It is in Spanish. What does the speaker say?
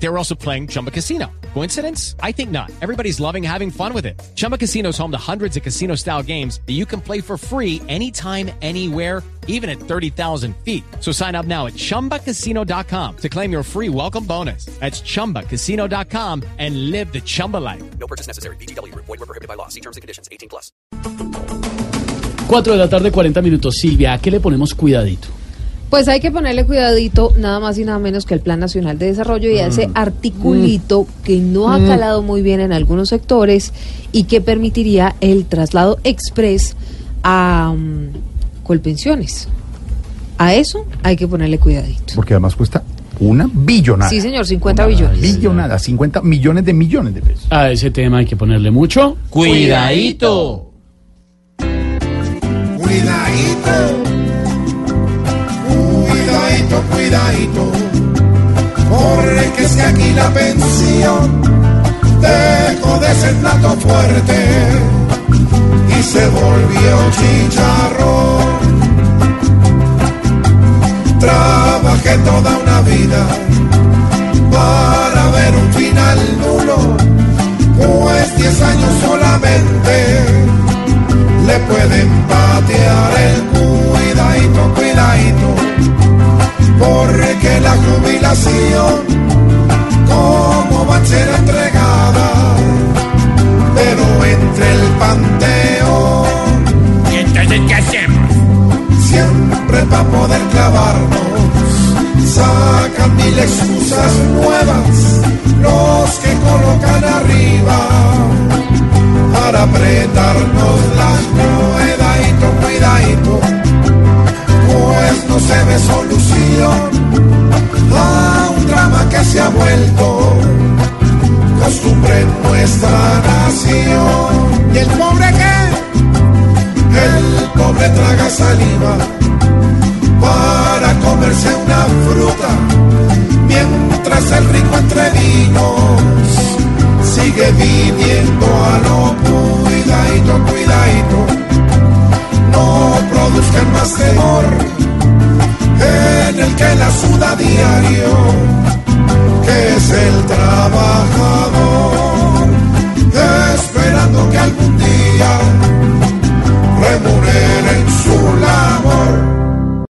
They were also playing Chumba Casino. Coincidence? I think not. Everybody's loving having fun with it. Chumba Casino is home to hundreds of casino style games that you can play for free anytime, anywhere, even at 30,000 feet. So sign up now at chumbacasino.com to claim your free welcome bonus. That's chumbacasino.com and live the Chumba life. No purchase necessary. BGW. Void were prohibited by law. See terms and conditions. 18 plus. 4 de la tarde, 40 minutos. Silvia, ¿a qué le ponemos cuidadito? Pues hay que ponerle cuidadito nada más y nada menos que el Plan Nacional de Desarrollo y a ese articulito que no ha calado muy bien en algunos sectores y que permitiría el traslado express a mm, Colpensiones. A eso hay que ponerle cuidadito. Porque además cuesta una billonada. Sí, señor, 50 billones. Billonada, 50 millones de millones de pesos. A ese tema hay que ponerle mucho Cuidadito. Cuidadito, cuidadito, porque es que aquí la pensión dejó de ser plato fuerte y se volvió chicharrón. Trabajé toda una vida para ver un final nulo, pues 10 años solamente le pueden va a ser entregada, pero entre el panteón, ¿Y entonces qué hacemos? siempre para poder clavarnos, sacan mil excusas nuevas, los que colocan arriba para comerse una fruta, mientras el rico entre vinos sigue viviendo a lo cuidadito, cuidadito. No produzcan más temor en el que la suda diario,